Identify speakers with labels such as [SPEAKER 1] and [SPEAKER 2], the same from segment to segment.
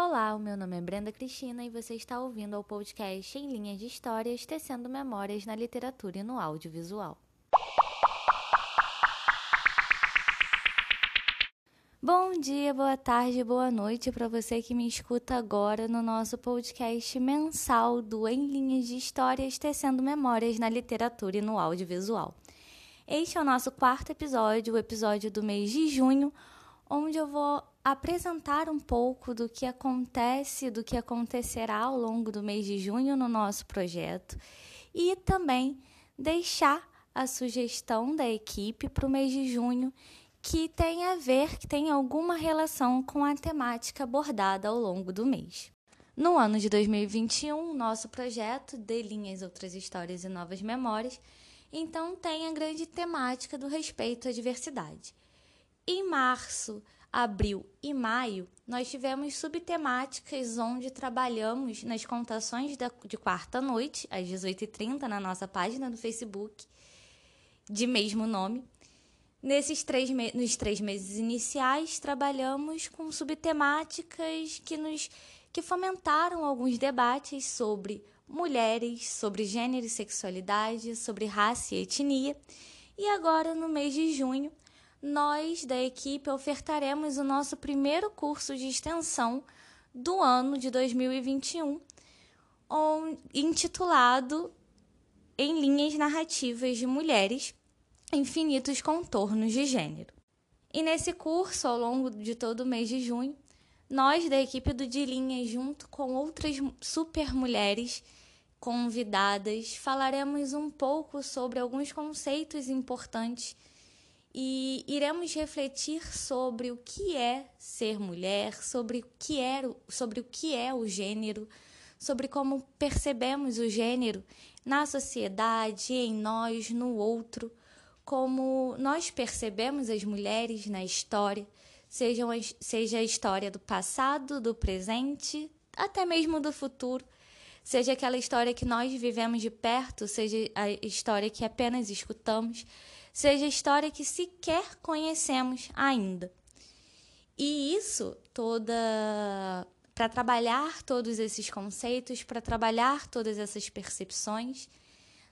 [SPEAKER 1] Olá, o meu nome é Brenda Cristina e você está ouvindo ao podcast Em Linhas de Histórias, tecendo memórias na literatura e no audiovisual. Bom dia, boa tarde, boa noite para você que me escuta agora no nosso podcast mensal do Em Linhas de Histórias, tecendo memórias na literatura e no audiovisual. Este é o nosso quarto episódio, o episódio do mês de junho, onde eu vou apresentar um pouco do que acontece, do que acontecerá ao longo do mês de junho no nosso projeto e também deixar a sugestão da equipe para o mês de junho que tem a ver, que tem alguma relação com a temática abordada ao longo do mês. No ano de 2021, nosso projeto de linhas, outras histórias e novas memórias, então tem a grande temática do respeito à diversidade. Em março, abril e maio, nós tivemos subtemáticas onde trabalhamos nas contações de quarta-noite, às 18h30, na nossa página do Facebook, de mesmo nome. Nesses três nos três meses iniciais, trabalhamos com subtemáticas que nos que fomentaram alguns debates sobre mulheres, sobre gênero e sexualidade, sobre raça e etnia. E agora, no mês de junho, nós da equipe ofertaremos o nosso primeiro curso de extensão do ano de 2021, intitulado Em Linhas Narrativas de Mulheres Infinitos Contornos de Gênero. E nesse curso, ao longo de todo o mês de junho, nós da equipe do De Linhas, junto com outras super mulheres convidadas, falaremos um pouco sobre alguns conceitos importantes e iremos refletir sobre o que é ser mulher, sobre o que é, sobre o, que é o gênero, sobre como percebemos o gênero na sociedade, em nós, no outro, como nós percebemos as mulheres na história, seja, seja a história do passado, do presente, até mesmo do futuro, seja aquela história que nós vivemos de perto, seja a história que apenas escutamos seja história que sequer conhecemos ainda. E isso toda para trabalhar todos esses conceitos, para trabalhar todas essas percepções,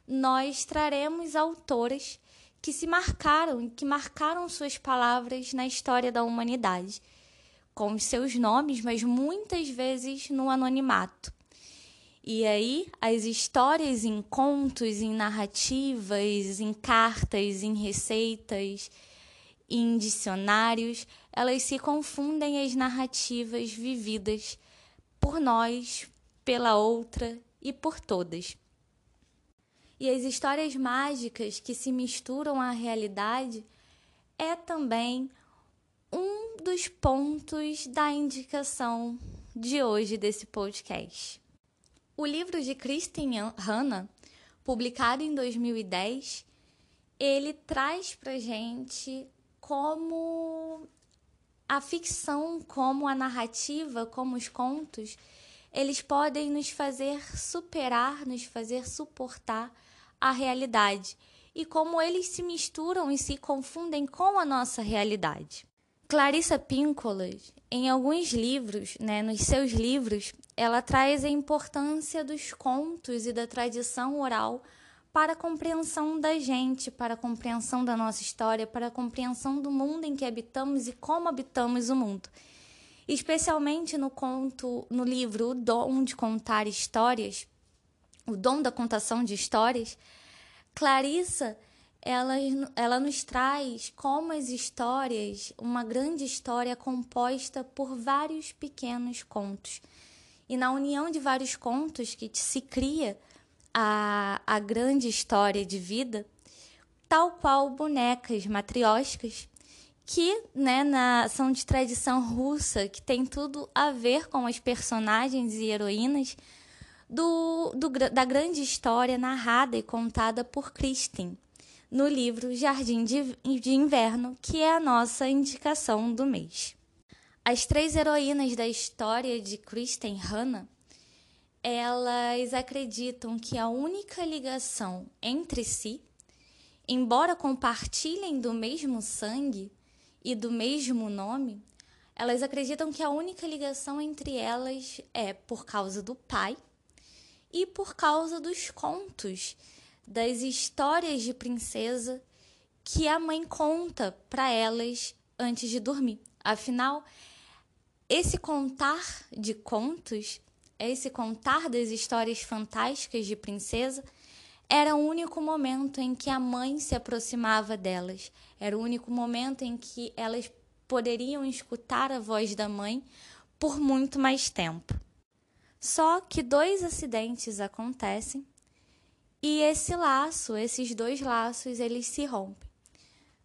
[SPEAKER 1] nós traremos autoras que se marcaram, que marcaram suas palavras na história da humanidade, com seus nomes, mas muitas vezes no anonimato. E aí, as histórias em contos, em narrativas, em cartas, em receitas, em dicionários, elas se confundem as narrativas vividas por nós, pela outra e por todas. E as histórias mágicas que se misturam à realidade é também um dos pontos da indicação de hoje desse podcast. O livro de Kristen Hanna, publicado em 2010, ele traz para gente como a ficção, como a narrativa, como os contos, eles podem nos fazer superar, nos fazer suportar a realidade e como eles se misturam e se confundem com a nossa realidade. Clarissa Pinkola, em alguns livros, né, nos seus livros, ela traz a importância dos contos e da tradição oral para a compreensão da gente, para a compreensão da nossa história, para a compreensão do mundo em que habitamos e como habitamos o mundo. Especialmente no conto, no livro O Dom de Contar Histórias, O Dom da Contação de Histórias, Clarissa ela, ela nos traz como as histórias, uma grande história composta por vários pequenos contos. E na união de vários contos que se cria a, a grande história de vida, tal qual bonecas matrióticas, que né, na, são de tradição russa, que tem tudo a ver com as personagens e heroínas do, do, da grande história narrada e contada por Kristen no livro Jardim de, Inverno, que é a nossa indicação do mês. As três heroínas da história de Kristen Hanna, elas acreditam que a única ligação entre si, embora compartilhem do mesmo sangue e do mesmo nome, Elas acreditam que a única ligação entre elas é por causa do pai e por causa dos contos, das histórias de princesa que a mãe conta para elas antes de dormir. Afinal, esse contar de contos, esse contar das histórias fantásticas de princesa, era o único momento em que a mãe se aproximava delas. Era o único momento em que elas poderiam escutar a voz da mãe por muito mais tempo. Só que dois acidentes acontecem e esse laço, esses dois laços, eles se rompem.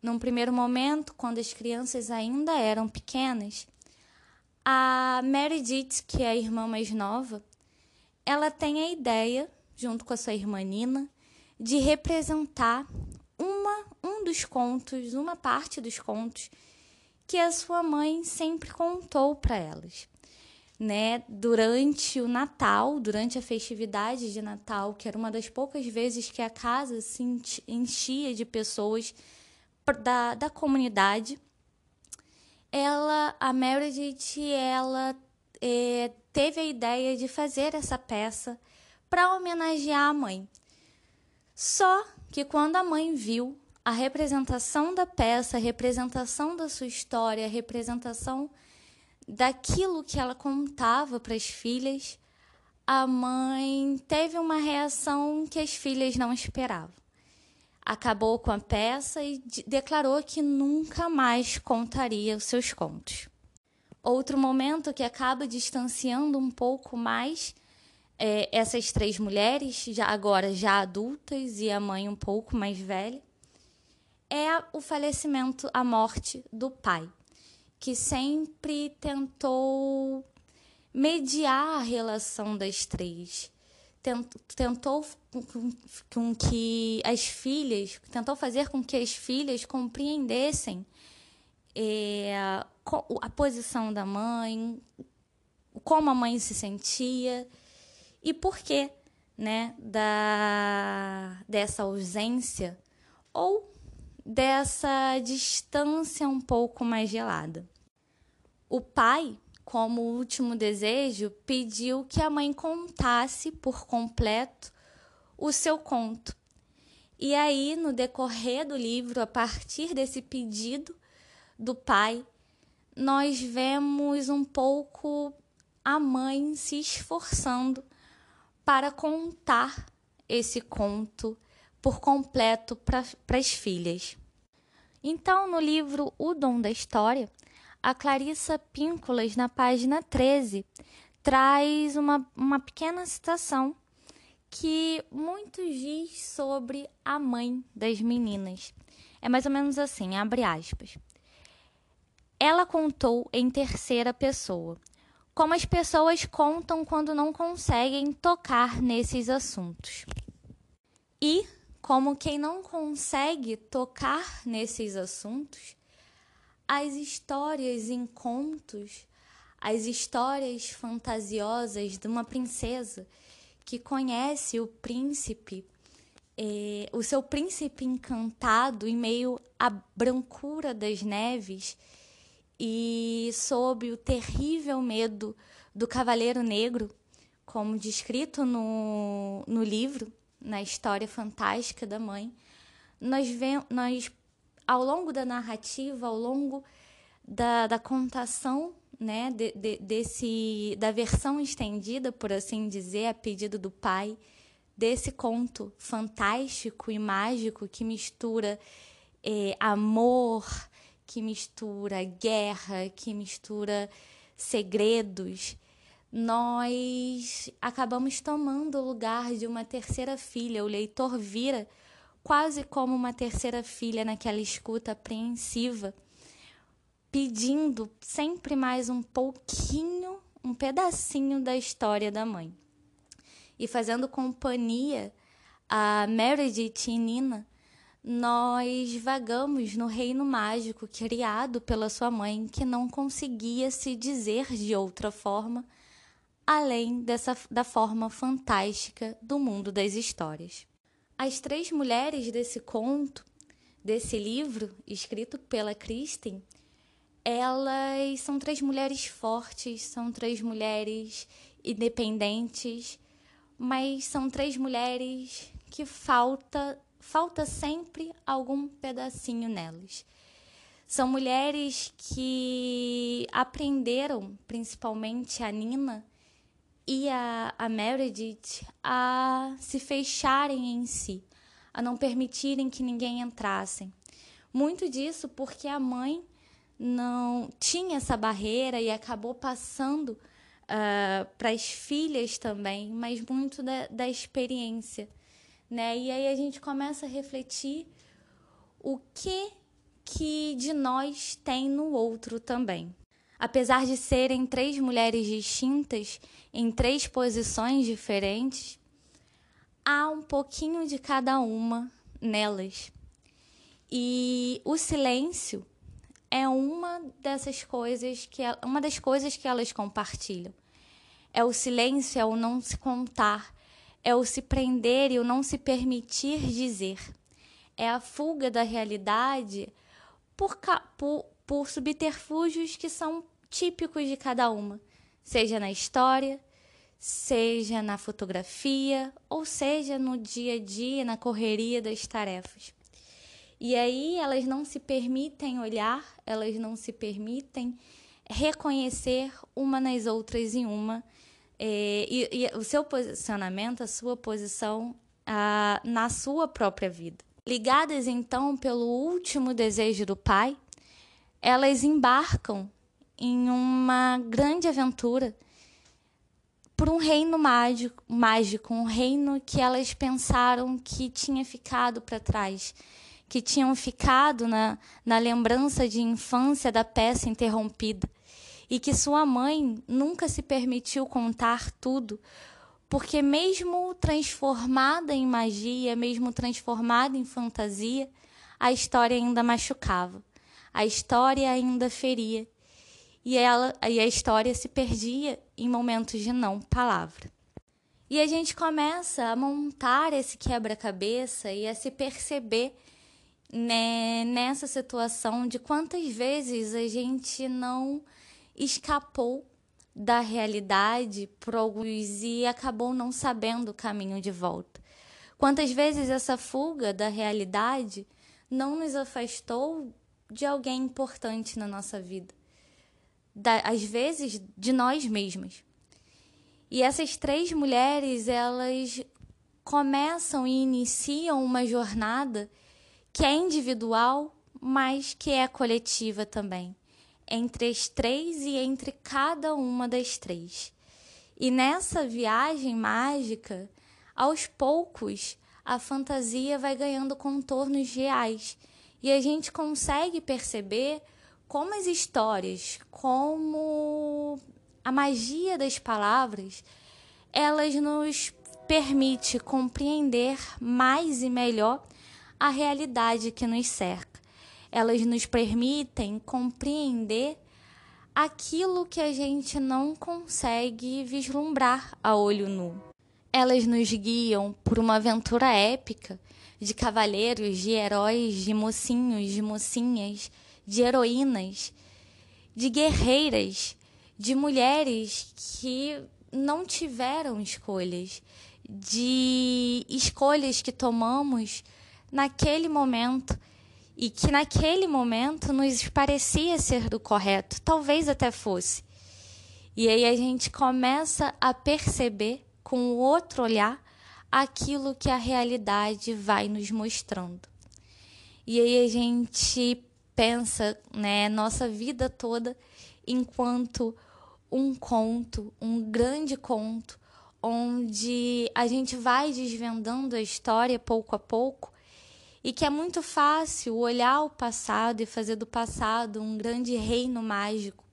[SPEAKER 1] Num primeiro momento, quando as crianças ainda eram pequenas, a Meredith, que é a irmã mais nova, ela tem a ideia, junto com a sua irmã Nina, de representar uma, um dos contos, uma parte dos contos que a sua mãe sempre contou para elas. Né, durante o Natal, durante a festividade de Natal, que era uma das poucas vezes que a casa se enchia de pessoas da, da comunidade, ela, a Meredith, ela é, teve a ideia de fazer essa peça para homenagear a mãe. Só que quando a mãe viu a representação da peça, a representação da sua história, a representação daquilo que ela contava para as filhas, a mãe teve uma reação que as filhas não esperavam acabou com a peça e declarou que nunca mais contaria os seus contos. Outro momento que acaba distanciando um pouco mais é, essas três mulheres, já agora já adultas e a mãe um pouco mais velha, é o falecimento, a morte do pai, que sempre tentou mediar a relação das três. Tentou com que as filhas, tentou fazer com que as filhas compreendessem é, a posição da mãe, como a mãe se sentia e por que, né, da dessa ausência ou dessa distância um pouco mais gelada. O pai como último desejo, pediu que a mãe contasse por completo o seu conto. E aí, no decorrer do livro, a partir desse pedido do pai, nós vemos um pouco a mãe se esforçando para contar esse conto por completo para as filhas. Então, no livro O Dom da História, a Clarissa Píncolas, na página 13, traz uma, uma pequena citação que muito diz sobre a mãe das meninas. É mais ou menos assim, abre aspas. Ela contou em terceira pessoa, como as pessoas contam quando não conseguem tocar nesses assuntos. E, como quem não consegue tocar nesses assuntos, as histórias em contos, as histórias fantasiosas de uma princesa que conhece o príncipe, eh, o seu príncipe encantado em meio à brancura das neves e sob o terrível medo do Cavaleiro Negro, como descrito no, no livro, na história fantástica da mãe, nós, nós ao longo da narrativa, ao longo da, da contação né, de, de, desse, da versão estendida, por assim dizer, a pedido do pai, desse conto fantástico e mágico que mistura é, amor, que mistura guerra, que mistura segredos, nós acabamos tomando o lugar de uma terceira filha. O leitor vira quase como uma terceira filha naquela escuta apreensiva, pedindo sempre mais um pouquinho, um pedacinho da história da mãe. E fazendo companhia a Meredith e Nina, nós vagamos no reino mágico criado pela sua mãe, que não conseguia se dizer de outra forma, além dessa da forma fantástica do mundo das histórias. As três mulheres desse conto, desse livro, escrito pela Kristen, elas são três mulheres fortes, são três mulheres independentes, mas são três mulheres que falta falta sempre algum pedacinho nelas. São mulheres que aprenderam, principalmente a Nina e a, a Meredith, a se fecharem em si, a não permitirem que ninguém entrasse. Muito disso porque a mãe não tinha essa barreira e acabou passando uh, para as filhas também, mas muito da, da experiência. Né? E aí a gente começa a refletir o que que de nós tem no outro também. Apesar de serem três mulheres distintas em três posições diferentes, há um pouquinho de cada uma nelas. E o silêncio é uma dessas coisas que uma das coisas que elas compartilham. É o silêncio, é o não se contar, é o se prender e o não se permitir dizer. É a fuga da realidade por, por, por subterfúgios que são típicos de cada uma, seja na história, seja na fotografia, ou seja no dia a dia, na correria das tarefas. E aí elas não se permitem olhar, elas não se permitem reconhecer uma nas outras em uma. É, e, e, o seu posicionamento, a sua posição a, na sua própria vida. Ligadas então pelo último desejo do pai, elas embarcam em uma grande aventura por um reino mágico, mágico, um reino que elas pensaram que tinha ficado para trás que tinham ficado na, na lembrança de infância da peça interrompida e que sua mãe nunca se permitiu contar tudo, porque, mesmo transformada em magia, mesmo transformada em fantasia, a história ainda machucava, a história ainda feria. E, ela, e a história se perdia em momentos de não palavra. E a gente começa a montar esse quebra-cabeça e a se perceber né, nessa situação de quantas vezes a gente não escapou da realidade por alguns e acabou não sabendo o caminho de volta. Quantas vezes essa fuga da realidade não nos afastou de alguém importante na nossa vida, da, às vezes de nós mesmos. E essas três mulheres, elas começam e iniciam uma jornada que é individual, mas que é coletiva também, entre as três e entre cada uma das três. E nessa viagem mágica, aos poucos, a fantasia vai ganhando contornos reais e a gente consegue perceber como as histórias, como a magia das palavras, elas nos permite compreender mais e melhor a realidade que nos cerca. Elas nos permitem compreender aquilo que a gente não consegue vislumbrar a olho nu. Elas nos guiam por uma aventura épica de cavaleiros, de heróis, de mocinhos, de mocinhas, de heroínas, de guerreiras, de mulheres que não tiveram escolhas, de escolhas que tomamos naquele momento e que naquele momento nos parecia ser do correto, talvez até fosse. E aí a gente começa a perceber com o outro olhar aquilo que a realidade vai nos mostrando. E aí a gente pensa, né, nossa vida toda enquanto um conto, um grande conto, onde a gente vai desvendando a história pouco a pouco e que é muito fácil olhar o passado e fazer do passado um grande reino mágico,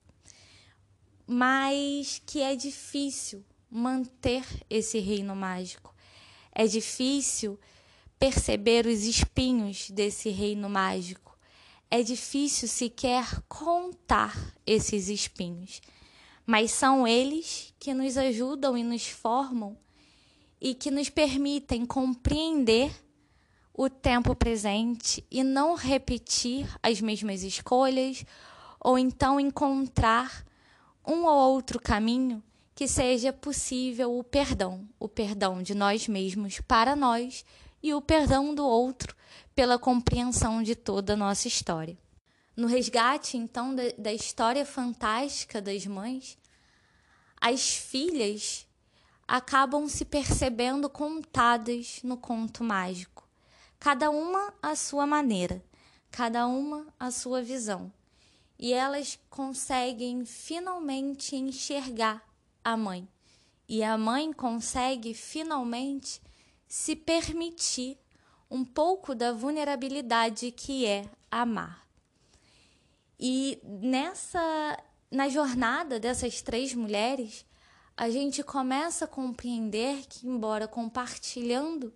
[SPEAKER 1] mas que é difícil manter esse reino mágico. É difícil perceber os espinhos desse reino mágico. É difícil sequer contar esses espinhos, mas são eles que nos ajudam e nos formam e que nos permitem compreender o tempo presente e não repetir as mesmas escolhas ou então encontrar um ou outro caminho que seja possível o perdão, o perdão de nós mesmos para nós e o perdão do outro pela compreensão de toda a nossa história. No resgate, então, da, da história fantástica das mães, as filhas acabam se percebendo contadas no conto mágico, cada uma à sua maneira, cada uma à sua visão. E elas conseguem finalmente enxergar a mãe. E a mãe consegue finalmente se permitir um pouco da vulnerabilidade que é amar. E nessa na jornada dessas três mulheres, a gente começa a compreender que embora compartilhando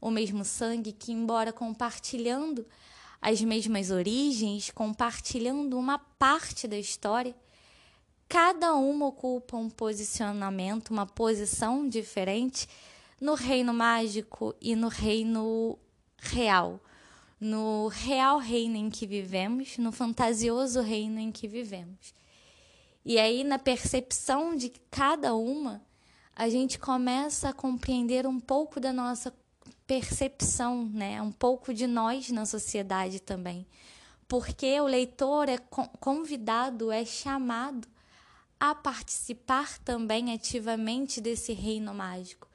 [SPEAKER 1] o mesmo sangue, que embora compartilhando as mesmas origens, compartilhando uma parte da história, cada uma ocupa um posicionamento, uma posição diferente no reino mágico e no reino real, no real reino em que vivemos, no fantasioso reino em que vivemos. E aí, na percepção de cada uma, a gente começa a compreender um pouco da nossa percepção, né? Um pouco de nós na sociedade também. Porque o leitor é convidado, é chamado a participar também ativamente desse reino mágico.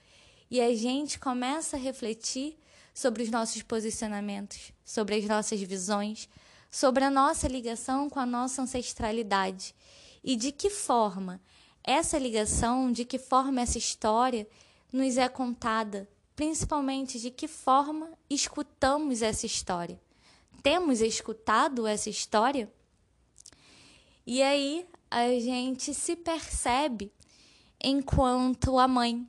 [SPEAKER 1] E a gente começa a refletir sobre os nossos posicionamentos, sobre as nossas visões, sobre a nossa ligação com a nossa ancestralidade e de que forma essa ligação, de que forma essa história nos é contada, principalmente de que forma escutamos essa história. Temos escutado essa história? E aí a gente se percebe enquanto a mãe,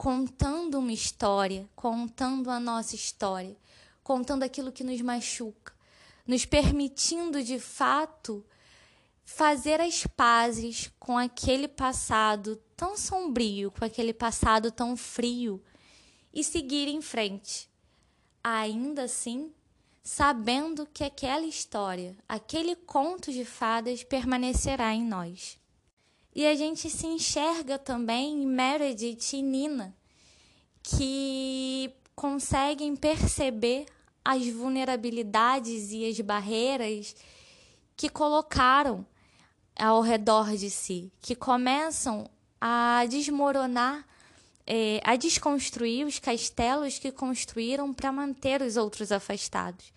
[SPEAKER 1] contando uma história, contando a nossa história, contando aquilo que nos machuca, nos permitindo de fato fazer as pazes com aquele passado tão sombrio, com aquele passado tão frio e seguir em frente. Ainda assim, sabendo que aquela história, aquele conto de fadas permanecerá em nós. E a gente se enxerga também em Meredith e Nina, que conseguem perceber as vulnerabilidades e as barreiras que colocaram ao redor de si, que começam a desmoronar é, a desconstruir os castelos que construíram para manter os outros afastados.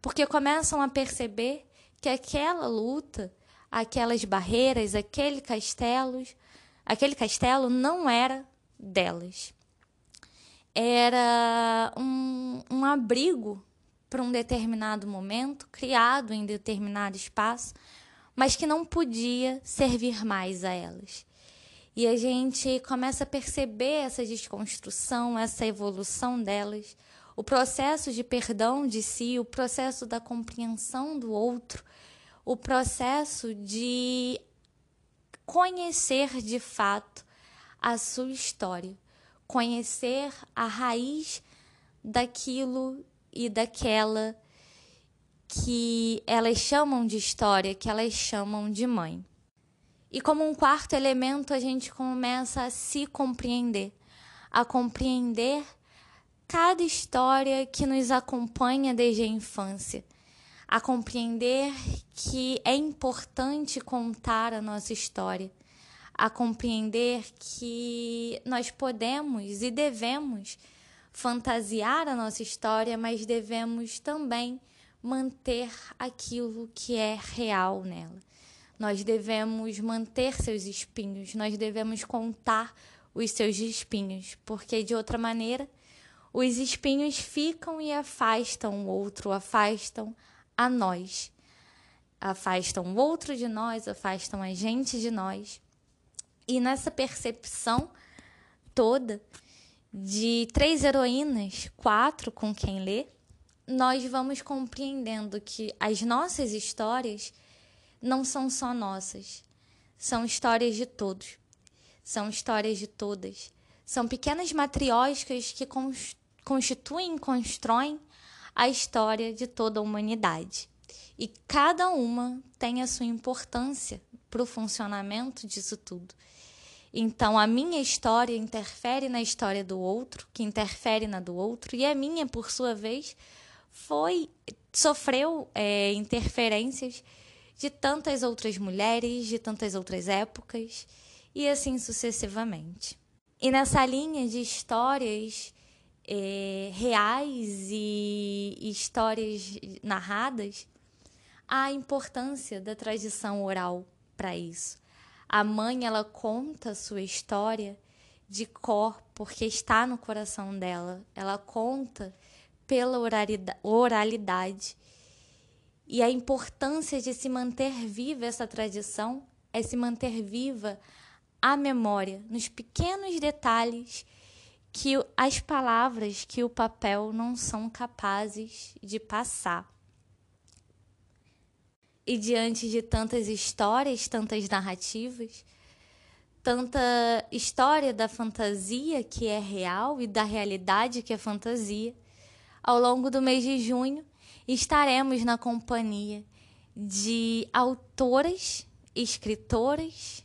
[SPEAKER 1] Porque começam a perceber que aquela luta, aquelas barreiras, aquele castelo, aquele castelo não era delas. Era um, um abrigo para um determinado momento, criado em determinado espaço, mas que não podia servir mais a elas. E a gente começa a perceber essa desconstrução, essa evolução delas, o processo de perdão de si, o processo da compreensão do outro, o processo de conhecer de fato a sua história, conhecer a raiz daquilo e daquela que elas chamam de história, que elas chamam de mãe. E como um quarto elemento, a gente começa a se compreender, a compreender cada história que nos acompanha desde a infância, a compreender que é importante contar a nossa história, a compreender que nós podemos e devemos fantasiar a nossa história, mas devemos também manter aquilo que é real nela. Nós devemos manter seus espinhos, nós devemos contar os seus espinhos, porque de outra maneira os espinhos ficam e afastam o outro, afastam a nós. Afastam o outro de nós, afastam a gente de nós. E nessa percepção toda de três heroínas, quatro com quem lê, nós vamos compreendendo que as nossas histórias não são só nossas, são histórias de todos, são histórias de todas. São pequenas matrióticas que constituem constroem a história de toda a humanidade. e cada uma tem a sua importância para o funcionamento disso tudo. Então, a minha história interfere na história do outro, que interfere na do outro, e a minha, por sua vez, foi sofreu é, interferências de tantas outras mulheres, de tantas outras épocas, e assim sucessivamente. E nessa linha de histórias é, reais e histórias narradas, a importância da tradição oral para isso. A mãe ela conta a sua história de cor porque está no coração dela. Ela conta pela oralidade. E a importância de se manter viva essa tradição é se manter viva a memória, nos pequenos detalhes que as palavras, que o papel não são capazes de passar. E diante de tantas histórias, tantas narrativas, tanta história da fantasia que é real e da realidade que é fantasia, ao longo do mês de junho estaremos na companhia de autoras, escritoras,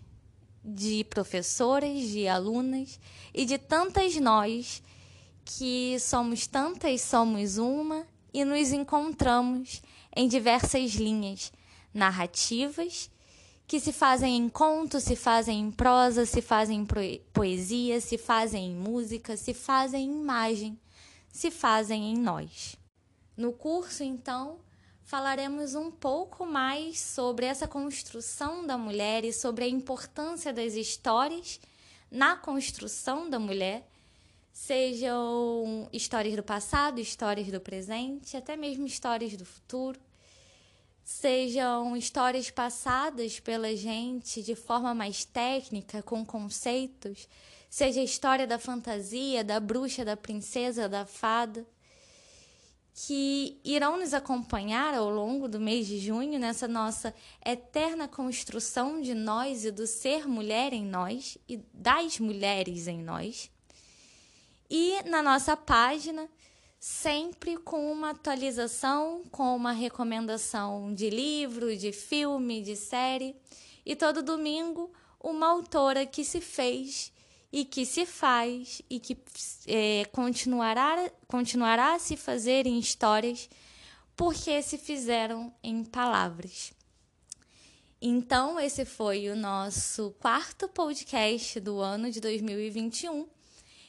[SPEAKER 1] de professoras, de alunas e de tantas nós que somos tantas, somos uma e nos encontramos em diversas linhas narrativas que se fazem em conto, se fazem em prosa, se fazem em poesia, se fazem em música, se fazem em imagem, se fazem em nós. No curso, então, falaremos um pouco mais sobre essa construção da mulher e sobre a importância das histórias na construção da mulher, sejam histórias do passado, histórias do presente, até mesmo histórias do futuro, sejam histórias passadas pela gente de forma mais técnica, com conceitos, seja a história da fantasia, da bruxa, da princesa, da fada que irão nos acompanhar ao longo do mês de junho nessa nossa eterna construção de nós e do ser mulher em nós e das mulheres em nós. E na nossa página, sempre com uma atualização, com uma recomendação de livro, de filme, de série. E todo domingo, uma autora que se fez e que se faz e que é, continuará, continuará a se fazer em histórias porque se fizeram em palavras. Então, esse foi o nosso quarto podcast do ano de 2021.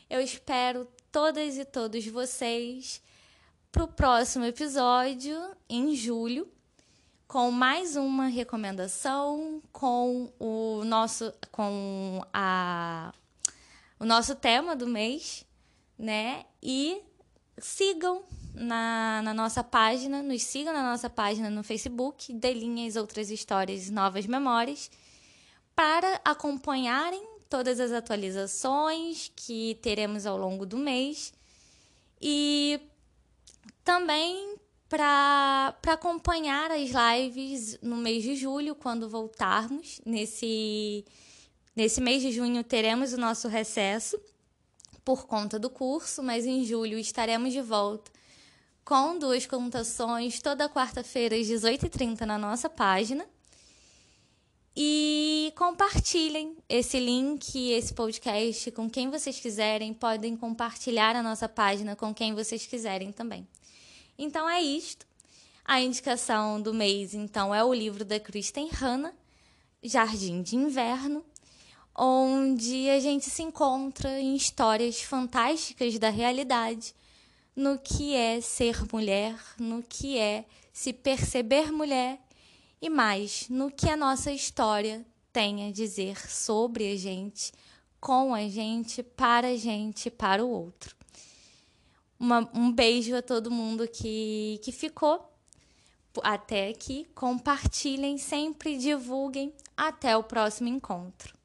[SPEAKER 1] Eu espero todas e todos vocês para o próximo episódio, em julho, com mais uma recomendação, com o nosso. com a o nosso tema do mês, né? E sigam na, na nossa página, nos sigam na nossa página no Facebook, Delinhas Outras Histórias Novas Memórias, para acompanharem todas as atualizações que teremos ao longo do mês e também para acompanhar as lives no mês de julho, quando voltarmos nesse Nesse mês de junho teremos o nosso recesso por conta do curso, mas em julho estaremos de volta com duas contações toda quarta-feira às 18h30 na nossa página. E compartilhem esse link, esse podcast com quem vocês quiserem. Podem compartilhar a nossa página com quem vocês quiserem também. Então é isto. A indicação do mês, então, é o livro da Kristen Hanna, Jardim de Inverno onde a gente se encontra em histórias fantásticas da realidade, no que é ser mulher, no que é se perceber mulher e mais, no que a nossa história tem a dizer sobre a gente, com a gente, para a gente, para o outro. Uma, um beijo a todo mundo que, que ficou até aqui. Compartilhem sempre, divulguem. Até o próximo encontro.